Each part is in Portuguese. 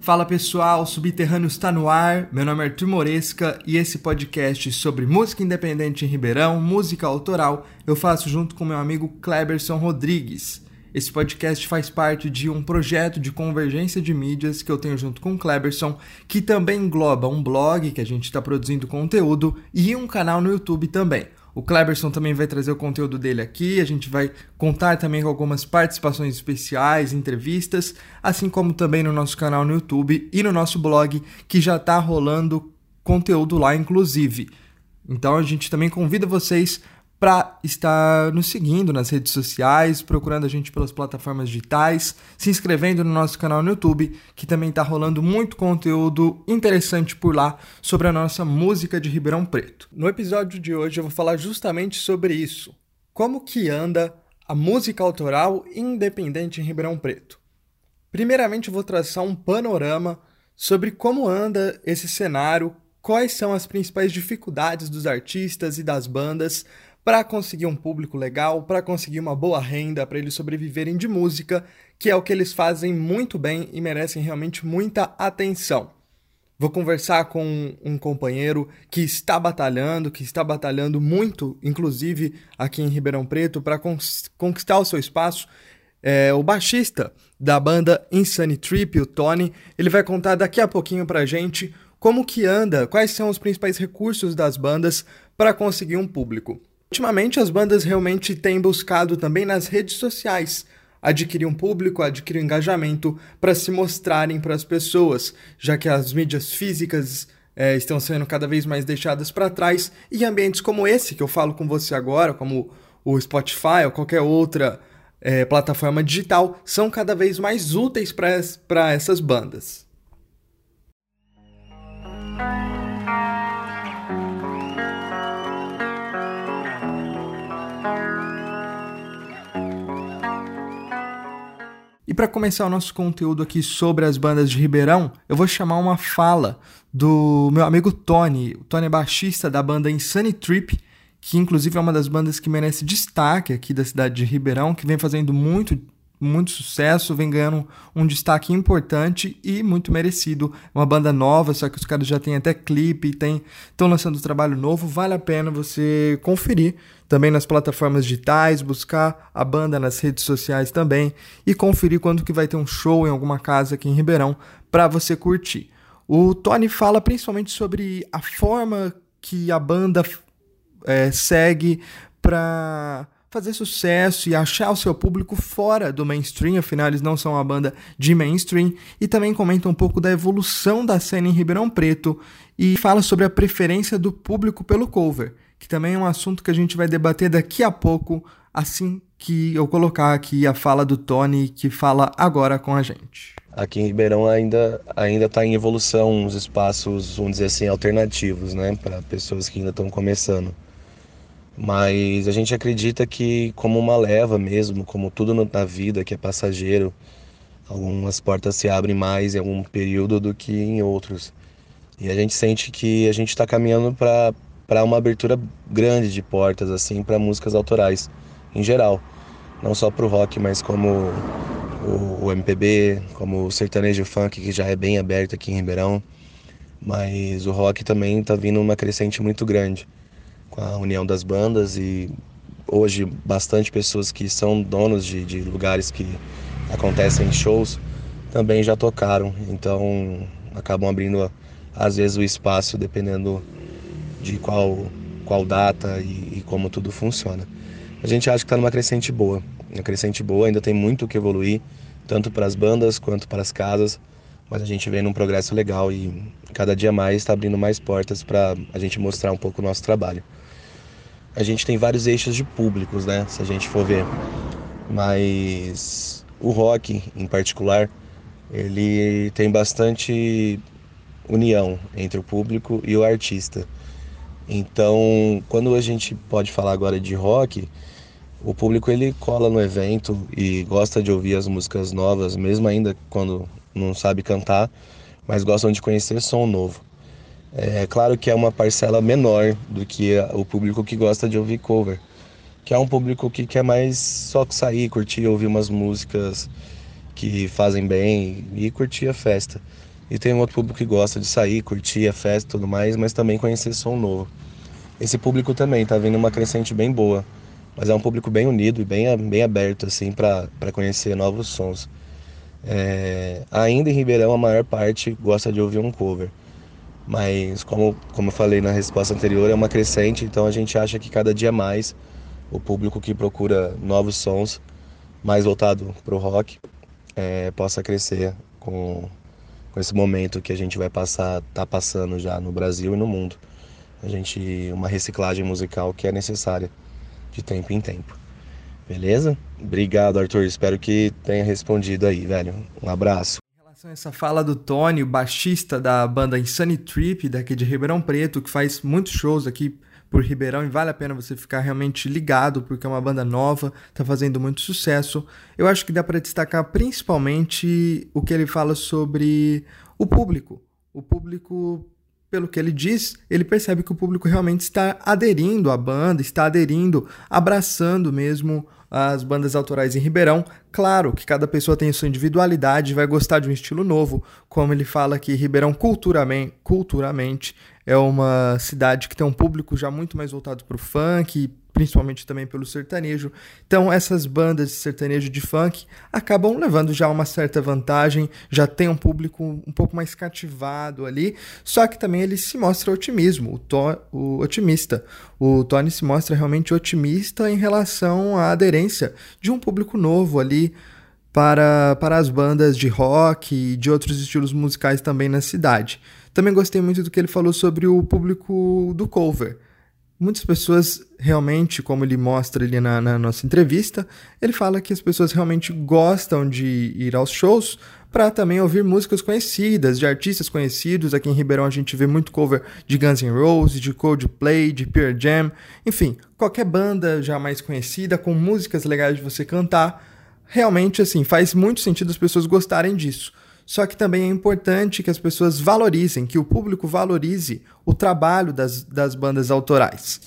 Fala pessoal, Subterrâneo está no ar. Meu nome é Arthur Moresca e esse podcast sobre música independente em Ribeirão, música autoral, eu faço junto com meu amigo Kleberson Rodrigues. Esse podcast faz parte de um projeto de convergência de mídias que eu tenho junto com o Kleberson, que também engloba um blog que a gente está produzindo conteúdo e um canal no YouTube também. O Kleberson também vai trazer o conteúdo dele aqui, a gente vai contar também com algumas participações especiais, entrevistas, assim como também no nosso canal no YouTube e no nosso blog, que já está rolando conteúdo lá, inclusive. Então a gente também convida vocês para estar nos seguindo nas redes sociais, procurando a gente pelas plataformas digitais, se inscrevendo no nosso canal no YouTube, que também está rolando muito conteúdo interessante por lá sobre a nossa música de Ribeirão Preto. No episódio de hoje eu vou falar justamente sobre isso. Como que anda a música autoral independente em Ribeirão Preto? Primeiramente eu vou traçar um panorama sobre como anda esse cenário, quais são as principais dificuldades dos artistas e das bandas para conseguir um público legal, para conseguir uma boa renda, para eles sobreviverem de música, que é o que eles fazem muito bem e merecem realmente muita atenção. Vou conversar com um companheiro que está batalhando, que está batalhando muito, inclusive aqui em Ribeirão Preto, para conquistar o seu espaço. É, o baixista da banda Insane Trip, o Tony, ele vai contar daqui a pouquinho a gente como que anda, quais são os principais recursos das bandas para conseguir um público. Ultimamente, as bandas realmente têm buscado também nas redes sociais adquirir um público, adquirir um engajamento para se mostrarem para as pessoas, já que as mídias físicas é, estão sendo cada vez mais deixadas para trás e ambientes como esse que eu falo com você agora, como o Spotify ou qualquer outra é, plataforma digital, são cada vez mais úteis para essas bandas. E para começar o nosso conteúdo aqui sobre as bandas de Ribeirão, eu vou chamar uma fala do meu amigo Tony. O Tony é baixista da banda Insane Trip, que inclusive é uma das bandas que merece destaque aqui da cidade de Ribeirão, que vem fazendo muito muito sucesso, vem ganhando um destaque importante e muito merecido. Uma banda nova, só que os caras já têm até clipe, estão lançando trabalho novo, vale a pena você conferir também nas plataformas digitais, buscar a banda nas redes sociais também e conferir quando que vai ter um show em alguma casa aqui em Ribeirão para você curtir. O Tony fala principalmente sobre a forma que a banda é, segue para fazer sucesso e achar o seu público fora do mainstream, afinal eles não são uma banda de mainstream, e também comenta um pouco da evolução da cena em Ribeirão Preto e fala sobre a preferência do público pelo cover, que também é um assunto que a gente vai debater daqui a pouco, assim que eu colocar aqui a fala do Tony, que fala agora com a gente. Aqui em Ribeirão ainda ainda está em evolução os espaços, vamos dizer assim, alternativos, né, para pessoas que ainda estão começando. Mas a gente acredita que, como uma leva mesmo, como tudo na vida que é passageiro, algumas portas se abrem mais em algum período do que em outros. E a gente sente que a gente está caminhando para uma abertura grande de portas, assim, para músicas autorais, em geral. Não só para o rock, mas como o, o MPB, como o sertanejo funk, que já é bem aberto aqui em Ribeirão. Mas o rock também está vindo uma crescente muito grande com a união das bandas e hoje bastante pessoas que são donos de, de lugares que acontecem shows também já tocaram, então acabam abrindo às vezes o espaço dependendo de qual, qual data e, e como tudo funciona. A gente acha que está numa crescente boa, uma crescente boa, ainda tem muito que evoluir, tanto para as bandas quanto para as casas, mas a gente vem num progresso legal e cada dia mais está abrindo mais portas para a gente mostrar um pouco o nosso trabalho a gente tem vários eixos de públicos, né? Se a gente for ver. Mas o rock, em particular, ele tem bastante união entre o público e o artista. Então, quando a gente pode falar agora de rock, o público ele cola no evento e gosta de ouvir as músicas novas, mesmo ainda quando não sabe cantar, mas gostam de conhecer som novo. É claro que é uma parcela menor do que o público que gosta de ouvir cover, que é um público que quer mais só sair, curtir, ouvir umas músicas que fazem bem e curtir a festa. E tem um outro público que gosta de sair, curtir a festa e tudo mais, mas também conhecer som novo. Esse público também está vindo uma crescente bem boa, mas é um público bem unido e bem, bem aberto assim para conhecer novos sons. É, ainda em Ribeirão, a maior parte gosta de ouvir um cover, mas como, como eu falei na resposta anterior, é uma crescente, então a gente acha que cada dia mais o público que procura novos sons, mais voltado para o rock, é, possa crescer com com esse momento que a gente vai passar, tá passando já no Brasil e no mundo. A gente uma reciclagem musical que é necessária de tempo em tempo. Beleza? Obrigado, Arthur. Espero que tenha respondido aí, velho. Um abraço. Essa fala do Tony, o baixista da banda Insane Trip, daqui de Ribeirão Preto, que faz muitos shows aqui por Ribeirão e vale a pena você ficar realmente ligado porque é uma banda nova, tá fazendo muito sucesso. Eu acho que dá para destacar principalmente o que ele fala sobre o público. O público, pelo que ele diz, ele percebe que o público realmente está aderindo à banda, está aderindo, abraçando mesmo as bandas autorais em Ribeirão. Claro que cada pessoa tem sua individualidade, vai gostar de um estilo novo, como ele fala que Ribeirão culturalmente, culturalmente é uma cidade que tem um público já muito mais voltado para o funk, principalmente também pelo sertanejo. Então, essas bandas de sertanejo de funk acabam levando já uma certa vantagem, já tem um público um pouco mais cativado ali, só que também ele se mostra otimismo, o, to, o otimista. O Tony se mostra realmente otimista em relação à aderência de um público novo ali para, para as bandas de rock e de outros estilos musicais também na cidade. Também gostei muito do que ele falou sobre o público do cover. Muitas pessoas realmente, como ele mostra ali na, na nossa entrevista, ele fala que as pessoas realmente gostam de ir aos shows para também ouvir músicas conhecidas, de artistas conhecidos. Aqui em Ribeirão a gente vê muito cover de Guns N' Roses, de Coldplay, de Pearl Jam, enfim, qualquer banda já mais conhecida com músicas legais de você cantar. Realmente assim, faz muito sentido as pessoas gostarem disso. Só que também é importante que as pessoas valorizem, que o público valorize o trabalho das, das bandas autorais.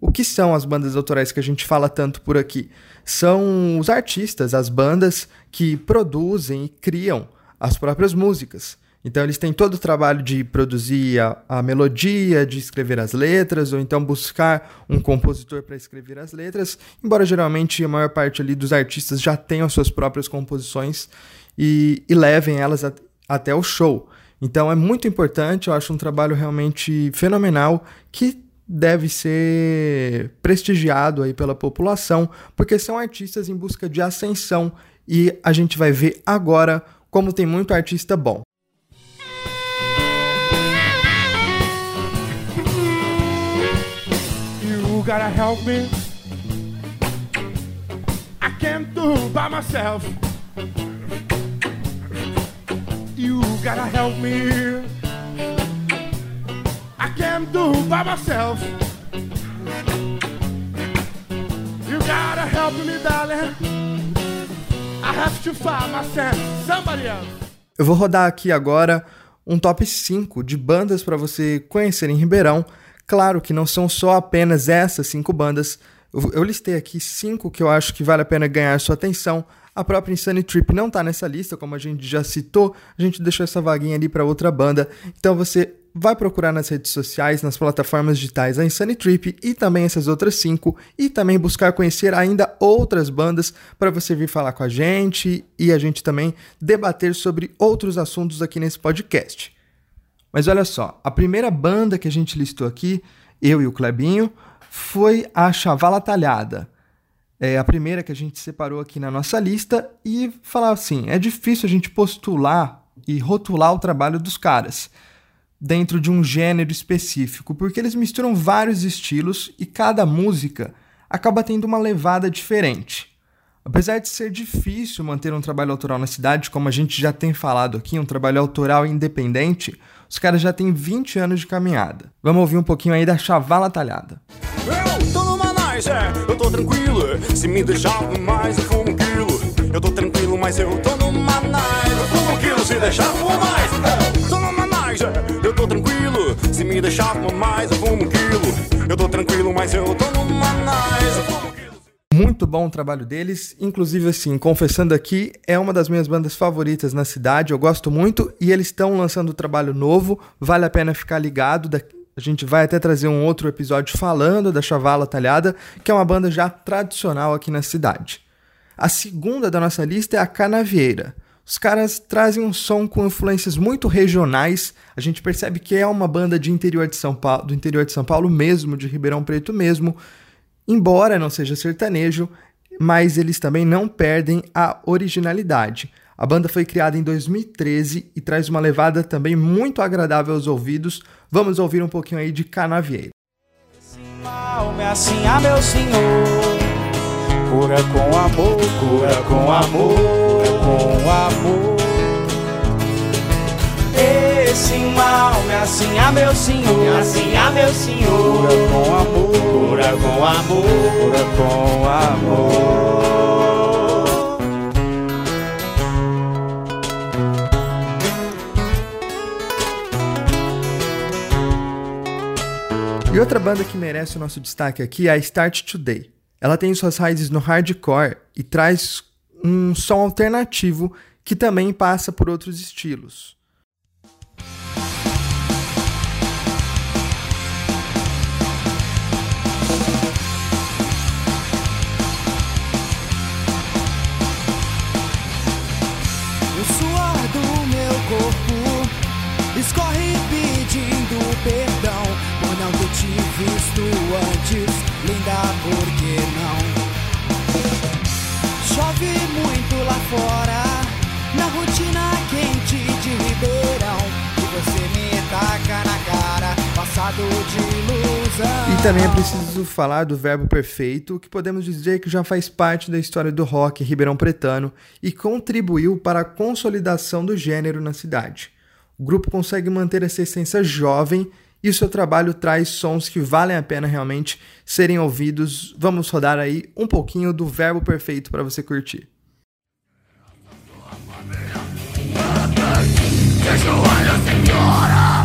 O que são as bandas autorais que a gente fala tanto por aqui? São os artistas, as bandas que produzem e criam as próprias músicas. Então eles têm todo o trabalho de produzir a, a melodia, de escrever as letras, ou então buscar um compositor para escrever as letras, embora geralmente a maior parte ali dos artistas já tenham suas próprias composições e, e levem elas a, até o show. Então é muito importante, eu acho um trabalho realmente fenomenal que deve ser prestigiado aí pela população, porque são artistas em busca de ascensão e a gente vai ver agora como tem muito artista bom. Gotta help me. I can't do by myself. You gotta help me. I can't do by myself. You gotta help me, darling. I have to find myself. Somebody else. Eu vou rodar aqui agora um top 5 de bandas para você conhecer em Ribeirão. Claro que não são só apenas essas cinco bandas. Eu, listei aqui cinco que eu acho que vale a pena ganhar sua atenção. A própria Insane Trip não tá nessa lista, como a gente já citou, a gente deixou essa vaguinha ali para outra banda. Então você vai procurar nas redes sociais, nas plataformas digitais a Insane Trip e também essas outras cinco, e também buscar conhecer ainda outras bandas para você vir falar com a gente e a gente também debater sobre outros assuntos aqui nesse podcast. Mas olha só, a primeira banda que a gente listou aqui, eu e o Clebinho, foi a Chavala Talhada é a primeira que a gente separou aqui na nossa lista e falar assim: é difícil a gente postular e rotular o trabalho dos caras dentro de um gênero específico, porque eles misturam vários estilos e cada música acaba tendo uma levada diferente. Apesar de ser difícil manter um trabalho autoral na cidade, como a gente já tem falado aqui, um trabalho autoral independente, os caras já têm 20 anos de caminhada. Vamos ouvir um pouquinho aí da Chavala Talhada. Eu tô é, eu tô se me deixar mais eu fumo um quilo. Eu tô tranquilo, mas eu tô numa eu fumo um quilo, se deixar fumo mais. Tô numa eu tô tranquilo, se me deixar mais, eu fumo um quilo. Eu tô tranquilo, mas eu tô numa eu fumo muito bom o trabalho deles, inclusive assim, confessando aqui, é uma das minhas bandas favoritas na cidade, eu gosto muito e eles estão lançando um trabalho novo, vale a pena ficar ligado. A gente vai até trazer um outro episódio falando da Chavala Talhada, que é uma banda já tradicional aqui na cidade. A segunda da nossa lista é a Canavieira. Os caras trazem um som com influências muito regionais. A gente percebe que é uma banda de interior de São Paulo, do interior de São Paulo mesmo, de Ribeirão Preto mesmo. Embora não seja sertanejo, mas eles também não perdem a originalidade. A banda foi criada em 2013 e traz uma levada também muito agradável aos ouvidos. Vamos ouvir um pouquinho aí de Canavieiro. Assim, ah, meu senhor, cura com amor, cura com amor, com amor. Esse mal me assim, ah, meu senhor, assim, ah, meu senhor, cura com amor, cura com amor, cura com amor. E outra banda que merece o nosso destaque aqui é a Start Today. Ela tem suas raízes no hardcore e traz um som alternativo que também passa por outros estilos. E também é preciso falar do verbo perfeito, que podemos dizer que já faz parte da história do rock ribeirão pretano e contribuiu para a consolidação do gênero na cidade. O grupo consegue manter essa essência jovem e o seu trabalho traz sons que valem a pena realmente serem ouvidos. Vamos rodar aí um pouquinho do verbo perfeito para você curtir. senhora,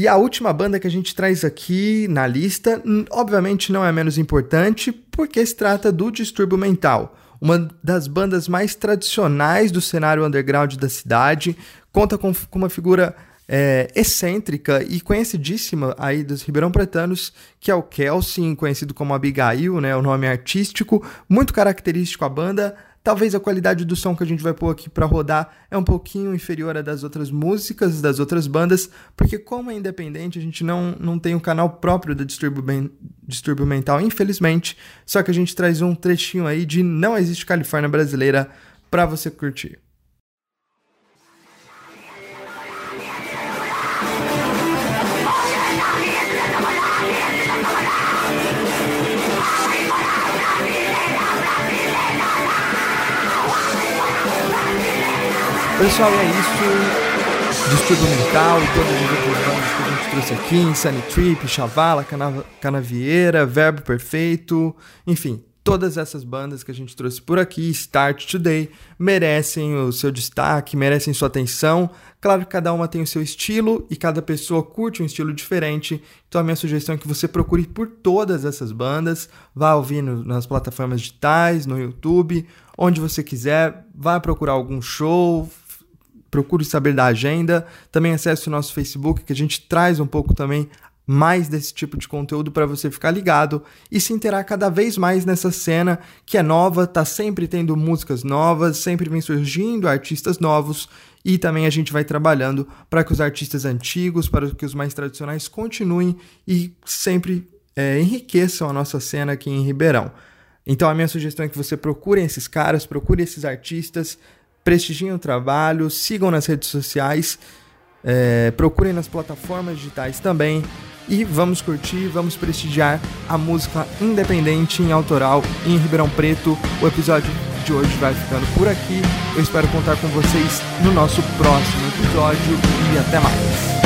E a última banda que a gente traz aqui na lista, obviamente não é menos importante, porque se trata do Distúrbio Mental, uma das bandas mais tradicionais do cenário underground da cidade, conta com, com uma figura é, excêntrica e conhecidíssima aí dos Ribeirão Pretanos, que é o Kelsin, conhecido como Abigail, né, o nome artístico, muito característico a banda, Talvez a qualidade do som que a gente vai pôr aqui para rodar é um pouquinho inferior à das outras músicas, das outras bandas, porque como é independente, a gente não, não tem um canal próprio da Distúrbio, Distúrbio Mental, infelizmente. Só que a gente traz um trechinho aí de Não Existe Califórnia Brasileira para você curtir. Pessoal, é isso. Distúrbio Mental outras bandas que a gente trouxe aqui: Insane Trip, Chavala, Cana Canavieira, Verbo Perfeito, enfim. Todas essas bandas que a gente trouxe por aqui, Start Today, merecem o seu destaque, merecem sua atenção. Claro que cada uma tem o seu estilo e cada pessoa curte um estilo diferente. Então a minha sugestão é que você procure por todas essas bandas, vá ouvindo nas plataformas digitais, no YouTube, onde você quiser, vá procurar algum show, procure saber da agenda. Também acesse o nosso Facebook, que a gente traz um pouco também mais desse tipo de conteúdo para você ficar ligado e se interar cada vez mais nessa cena que é nova, tá sempre tendo músicas novas, sempre vem surgindo artistas novos e também a gente vai trabalhando para que os artistas antigos, para que os mais tradicionais continuem e sempre é, enriqueçam a nossa cena aqui em Ribeirão. Então a minha sugestão é que você procure esses caras, procure esses artistas, prestigiem o trabalho, sigam nas redes sociais, é, procurem nas plataformas digitais também e vamos curtir, vamos prestigiar a música independente em autoral em Ribeirão Preto. O episódio de hoje vai ficando por aqui. Eu espero contar com vocês no nosso próximo episódio e até mais.